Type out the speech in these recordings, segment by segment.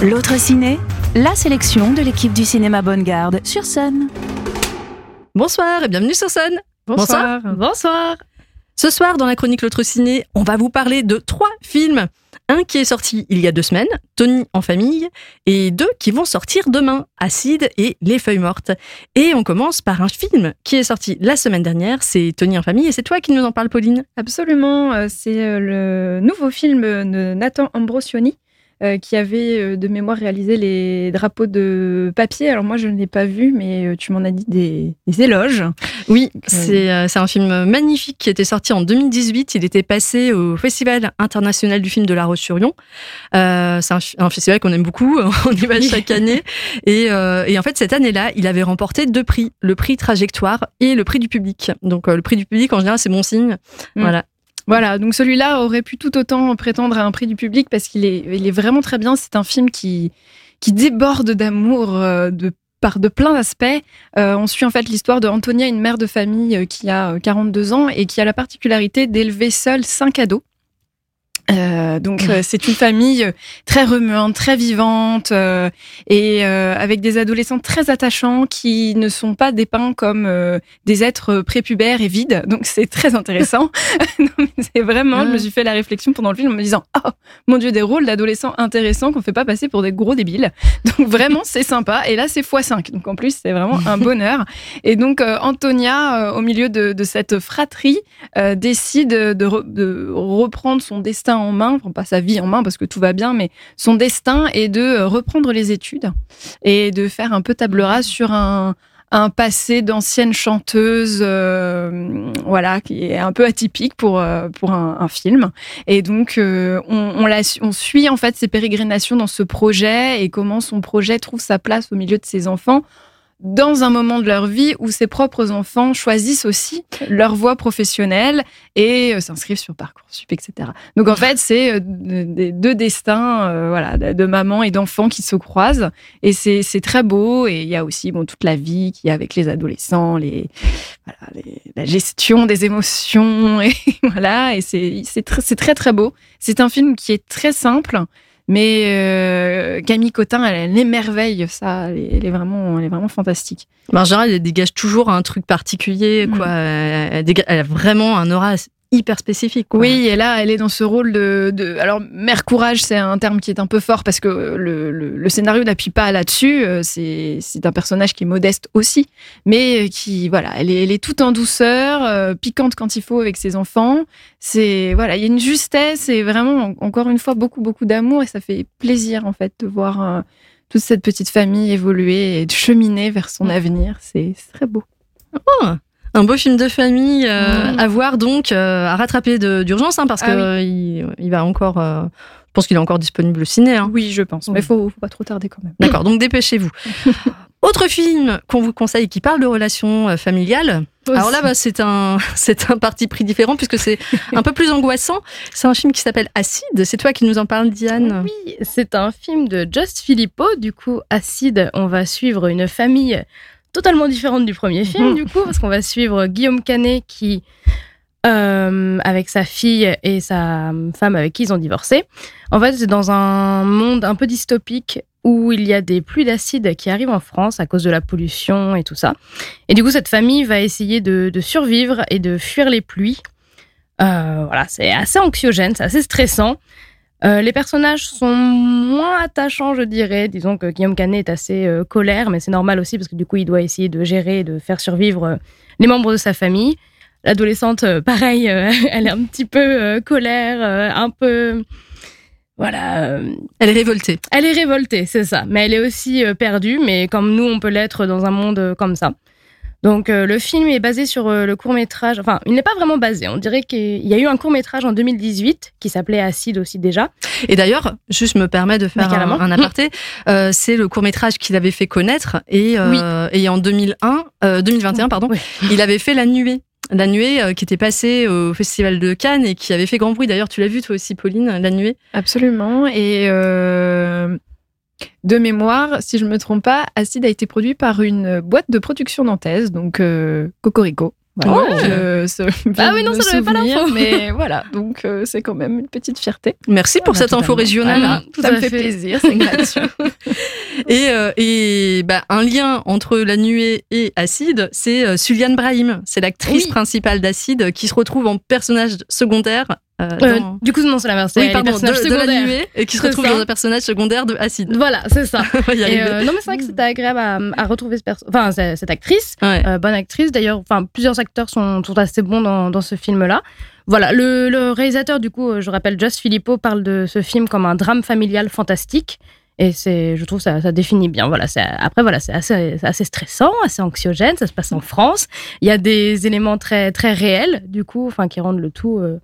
L'autre ciné, la sélection de l'équipe du cinéma Bonne Garde sur Sun. Bonsoir et bienvenue sur Sun. Bonsoir. Bonsoir. Ce soir, dans la chronique L'autre ciné, on va vous parler de trois films. Un qui est sorti il y a deux semaines, Tony en famille, et deux qui vont sortir demain, Acide et Les Feuilles Mortes. Et on commence par un film qui est sorti la semaine dernière, c'est Tony en famille, et c'est toi qui nous en parles, Pauline. Absolument, euh, c'est euh, le nouveau film de Nathan Ambrosioni. Euh, qui avait euh, de mémoire réalisé les drapeaux de papier. Alors moi, je ne l'ai pas vu, mais euh, tu m'en as dit des, des éloges. Oui, c'est un film magnifique qui était sorti en 2018. Il était passé au Festival international du film de La Roche-sur-Yon. Euh, c'est un, un, festival qu'on aime beaucoup, on y va chaque année. Et, et en fait, cette année-là, il avait remporté deux prix, le prix Trajectoire et le prix du public. Donc le prix du public, en général, c'est bon signe. Mm. Voilà. Voilà, donc celui-là aurait pu tout autant prétendre à un prix du public parce qu'il est, il vraiment très bien. C'est un film qui, qui déborde d'amour euh, de par de plein d'aspects. Euh, on suit en fait l'histoire de Antonia, une mère de famille euh, qui a 42 ans et qui a la particularité d'élever seule cinq ados. Euh, donc euh, c'est une famille euh, très remuante, très vivante euh, et avec des adolescents très attachants qui ne sont pas dépeints comme des êtres prépubères et vides. Donc c'est très intéressant. c'est vraiment, je me suis fait la réflexion pendant le film en me disant oh mon dieu des rôles d'adolescents intéressants qu'on fait pas passer pour des gros débiles. Donc vraiment c'est sympa et là c'est x5. Donc en plus c'est vraiment un bonheur. Et donc Antonia au milieu de, de cette fratrie décide de, re, de reprendre son destin en main, pas sa vie en main parce que tout va bien, mais son destin est de euh, reprendre les études et de faire un peu table rase sur un, un passé d'ancienne chanteuse, euh, voilà, qui est un peu atypique pour euh, pour un, film. Et donc on suit en fait ses pérégrinations dans ce projet et comment son projet trouve sa place au milieu de ses enfants dans un moment de leur vie où ses propres enfants choisissent aussi leur voie professionnelle et euh, s'inscrivent sur Parcoursup, etc. Donc en fait, c'est euh, deux destins euh, voilà, de maman et d'enfants qui se croisent et c'est très beau. Et il y a aussi bon, toute la vie qui y a avec les adolescents, les, voilà, la gestion des émotions et voilà. Et c'est très, très très beau. C'est un film qui est très simple mais euh, Camille Cotin, elle, elle, émerveille ça. Elle est, vraiment, elle est vraiment fantastique. en général, elle dégage toujours un truc particulier. Quoi. Mm. Elle, dégage, elle, a vraiment un aura hyper spécifique. Quoi. Oui, et là, elle est dans ce rôle de, de... alors mère courage, c'est un terme qui est un peu fort parce que le, le, le scénario n'appuie pas là-dessus. Euh, c'est c'est un personnage qui est modeste aussi, mais qui voilà, elle est, elle est toute en douceur, euh, piquante quand il faut avec ses enfants. C'est voilà, il y a une justesse et vraiment encore une fois beaucoup beaucoup d'amour et ça fait plaisir en fait de voir euh, toute cette petite famille évoluer et de cheminer vers son avenir. C'est très beau. Oh un beau film de famille euh, mmh. à voir donc, euh, à rattraper d'urgence, hein, parce ah, que oui. il, il, va encore. Euh, je pense qu'il est encore disponible au ciné. Hein. Oui, je pense. Mais il faut, faut pas trop tarder quand même. D'accord, donc dépêchez-vous. Autre film qu'on vous conseille qui parle de relations familiales. Aussi. Alors là, bah, c'est un, c'est un parti pris différent puisque c'est un peu plus angoissant. C'est un film qui s'appelle Acide. C'est toi qui nous en parles, Diane. Oui, c'est un film de Just Filippo. Du coup, Acide, on va suivre une famille totalement différente du premier film, du coup, parce qu'on va suivre Guillaume Canet qui, euh, avec sa fille et sa femme avec qui ils ont divorcé, en fait, c'est dans un monde un peu dystopique où il y a des pluies d'acide qui arrivent en France à cause de la pollution et tout ça. Et du coup, cette famille va essayer de, de survivre et de fuir les pluies. Euh, voilà, c'est assez anxiogène, c'est assez stressant. Euh, les personnages sont moins attachants, je dirais. Disons que Guillaume Canet est assez euh, colère, mais c'est normal aussi parce que du coup, il doit essayer de gérer, de faire survivre euh, les membres de sa famille. L'adolescente, pareil, elle est un petit peu colère, un peu. Voilà. Elle est révoltée. Elle est révoltée, c'est ça. Mais elle est aussi perdue, mais comme nous, on peut l'être dans un monde comme ça. Donc euh, le film est basé sur euh, le court métrage. Enfin, il n'est pas vraiment basé. On dirait qu'il y a eu un court métrage en 2018 qui s'appelait Acide aussi déjà. Et d'ailleurs, juste me permet de faire un, un, aparté. Euh, c'est le court métrage qu'il avait fait connaître et, oui. et en 2001, 2021 pardon, oui. il avait fait La Nuée. La Nuée qui était passée au Festival de Cannes et qui avait fait grand bruit. D'ailleurs, tu l'as vu toi aussi, Pauline, La Nuée? Absolument. Et de mémoire, si je me trompe pas, Acide a été produit par une boîte de production nantaise, donc euh, Cocorico. Voilà, ce- Ah oui, non, ça, j'avais pas l'info. Mais voilà, donc euh, c'est quand même une petite fierté. Merci pour Voilà, cette info régionale. Voilà, Tout ça à me fait, fait. plaisir, c'est gratuit. Et, euh, et bah, un lien entre la nuée et Acide, c'est euh, Suliane Brahim. C'est l'actrice Oui. principale d'Acide qui se retrouve en personnage secondaire. Euh, Euh, dans- du coup, non, c'est l'inverse. Oui, les pardon, de, personnages de la secondaires. nuée et qui se retrouve dans un personnage secondaire de Acide. Voilà, c'est ça. Et euh, non, mais c'est vrai que c'était agréable à, à retrouver ce perso- enfin, c'est- cette actrice. Ouais. Bonne actrice. D'ailleurs, enfin, plusieurs acteurs sont, sont assez bons dans, dans ce film-là. Voilà, le, le réalisateur, du coup, je rappelle, Joss Filippo parle de ce film comme un drame familial fantastique. Et c'est, je trouve, ça, ça définit bien. Voilà, après, voilà, c'est assez, stressant, assez anxiogène. Ça se passe en France. Il y a des éléments très, très réels, du coup, enfin, qui rendent le tout euh,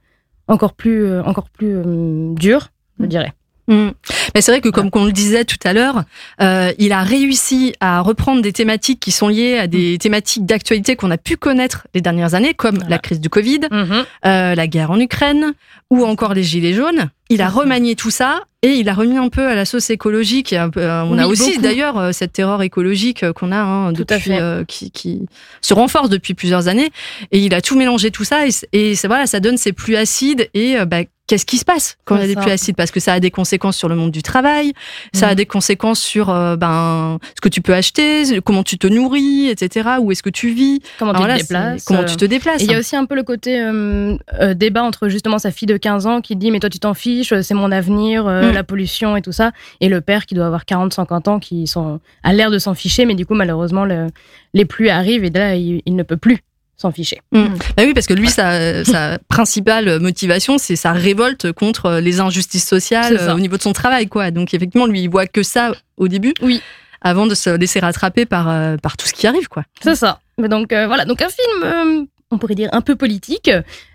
encore plus, euh, encore plus euh, dur, je dirais. Mm. Mais c'est vrai que, comme on le disait tout à l'heure, euh, il a réussi à reprendre des thématiques qui sont liées à des thématiques d'actualité qu'on a pu connaître les dernières années, comme Voilà. la crise du Covid, euh, la guerre en Ukraine ou encore les gilets jaunes. Il a ça. remanié tout ça et il a remis un peu à la sauce écologique. Et un peu, euh, on a aussi d'ailleurs euh, cette terreur écologique euh, qu'on a hein, depuis, euh, qui, qui se renforce depuis plusieurs années. Et il a tout mélangé tout ça et, et voilà, ça donne ces pluies acides et bah, qu'est-ce qui se passe quand il y a des pluies acides? Parce que ça a des conséquences sur le monde du travail, ça a Mhm. des conséquences sur euh, ben ce que tu peux acheter, comment tu te nourris, etc. Où est-ce que tu vis Comment tu Alors là, te déplaces Comment euh, tu te déplaces il y a aussi un peu le côté euh, euh, débat entre justement sa fille de 15 ans qui dit mais toi tu t'en fiches, c'est mon avenir, euh, Mm. la pollution et tout ça, et le père qui doit avoir 40-50 ans qui sont a l'air de s'en ficher, mais du coup malheureusement le- les pluies arrivent et là il, il ne peut plus s'en ficher. Bah oui, parce que lui, sa, sa principale motivation, c'est sa révolte contre les injustices sociales euh, au niveau de son travail, quoi. Donc effectivement, lui, il voit que ça au début, Oui. avant de se laisser rattraper par euh, par tout ce qui arrive, quoi. C'est ça. Mais donc euh, voilà, donc un film, euh, on pourrait dire un peu politique,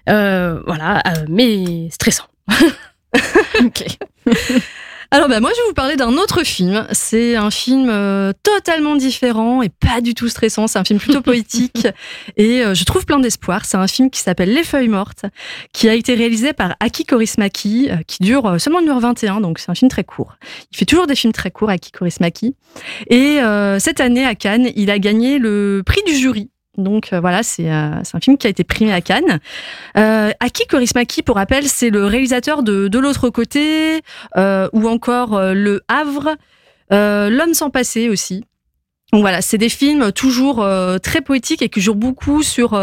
euh, voilà, euh, mais stressant. Ok. Alors bah moi, je vais vous parler d'un autre film. C'est un film euh, totalement différent et pas du tout stressant. C'est un film plutôt poétique et euh, je trouve plein d'espoir. C'est un film qui s'appelle Les Feuilles Mortes, qui a été réalisé par Aki Kaurismäki, euh, qui dure seulement 1h21, donc c'est un film très court. Il fait toujours des films très courts, Aki Kaurismäki. Et cette année à Cannes, il a gagné le prix du jury. Donc euh, voilà, c'est euh, un film qui a été primé à Cannes. Euh, Aki Kaurismäki, pour rappel, c'est le réalisateur de De l'autre côté, euh, ou encore euh, Le Havre, euh, L'homme sans passé aussi. Donc voilà, c'est des films toujours très poétiques et qui jouent beaucoup sur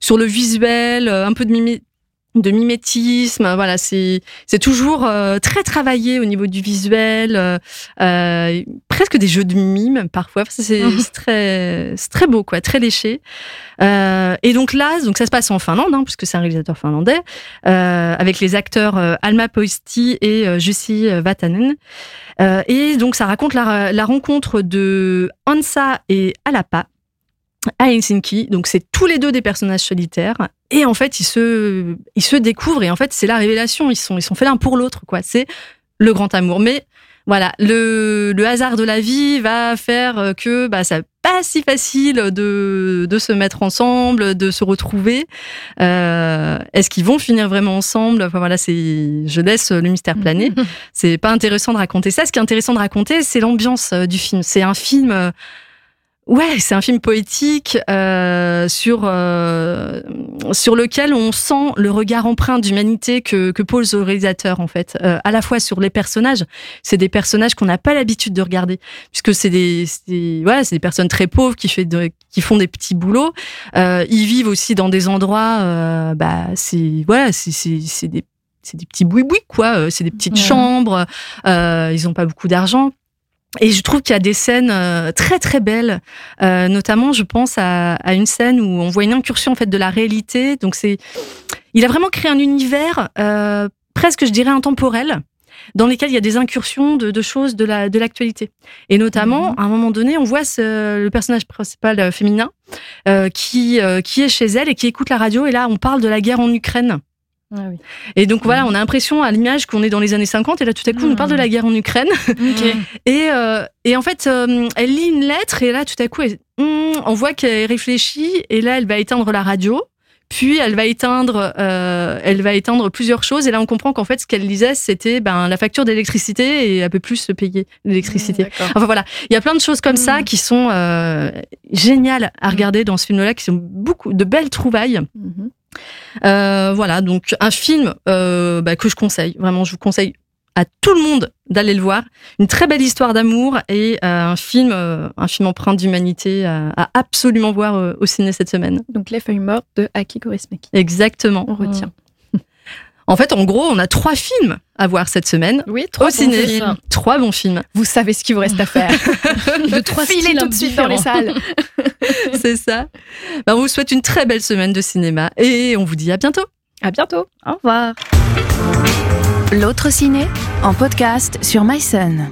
sur le visuel, un peu de mimé- de mimétisme. Voilà, c'est c'est toujours euh, très travaillé au niveau du visuel, euh, euh, presque des jeux de mime parfois. C'est c'est très c'est très beau quoi, très léché. Euh, et donc là, donc ça se passe en Finlande, hein, puisque c'est un réalisateur finlandais, euh, avec les acteurs euh, Alma Poisti et Jussi Vatanen. Euh, et donc ça raconte la, la rencontre de Hansa et Alapa à Helsinki. Donc c'est tous les deux des personnages solitaires. Et en fait, ils se, ils se découvrent et en fait, c'est la révélation. Ils sont, ils sont faits l'un pour l'autre, quoi. C'est le grand amour. Mais voilà, le, le hasard de la vie va faire que bah, ça pas si facile de, de se mettre ensemble, de se retrouver. Euh, Est-ce qu'ils vont finir vraiment ensemble? Enfin voilà, c'est je laisse le mystère planer. c'est pas intéressant de raconter ça. Ce qui est intéressant de raconter, c'est l'ambiance euh, du film. C'est un film. Ouais, c'est un film poétique euh, sur euh, sur lequel on sent le regard empreint d'humanité que que pose le réalisateur en fait, euh, à la fois sur les personnages. C'est des personnages qu'on n'a pas l'habitude de regarder, puisque c'est des, c'est des voilà, c'est des personnes très pauvres qui fait de, qui font des petits boulots. Euh, ils vivent aussi dans des endroits, euh, bah c'est voilà, c'est c'est c'est des c'est des petits boui quoi. Euh, C'est des petites Ouais. chambres. Euh, ils ont pas beaucoup d'argent. Et je trouve qu'il y a des scènes euh, très très belles, Euh, notamment je pense à, à une scène où on voit une incursion en fait de la réalité. Donc c'est, il a vraiment créé un univers euh, presque je dirais intemporel dans lesquels il y a des incursions de, de choses de la de l'actualité. Et notamment à un moment donné, on voit ce, le personnage principal euh, féminin euh, qui euh, qui est chez elle et qui écoute la radio. Et là, on parle de la guerre en Ukraine. Ah oui. Et donc voilà, on a l'impression à l'image qu'on est dans les années 50 et là tout à coup on nous parle de la guerre en Ukraine. Et, euh, et en fait, euh, elle lit une lettre et là tout à coup elle- hum, on voit qu'elle réfléchit et là elle va éteindre la radio. puis elle va éteindre, euh, elle va éteindre plusieurs choses. Et là, on comprend qu'en fait, ce qu'elle lisait, c'était ben, la facture d'électricité et elle peut plus se payer l'électricité. Enfin voilà, il y a plein de choses comme ça Mm. qui sont géniales à regarder dans ce film-là, qui sont beaucoup de belles trouvailles. Mhm. Euh, voilà, donc un film euh, bah, que je conseille. Vraiment, je vous conseille à tout le monde d'aller le voir. Une très belle histoire d'amour et euh, un film, un film empreint d'humanité à, absolument voir au ciné cette semaine. Donc les feuilles mortes de Aki Kaurismäki. Exactement. On retient. En fait, en gros, on a trois films à voir cette semaine Oui, au trois bons ciné. films. Trois bons films, Vous savez ce qu'il vous reste à faire. De trois Filez tout de suite dans les salles. c'est ça. Ben, on vous souhaite une très belle semaine de cinéma et on vous dit à bientôt. À bientôt. Au revoir. L'autre ciné en podcast sur MySun.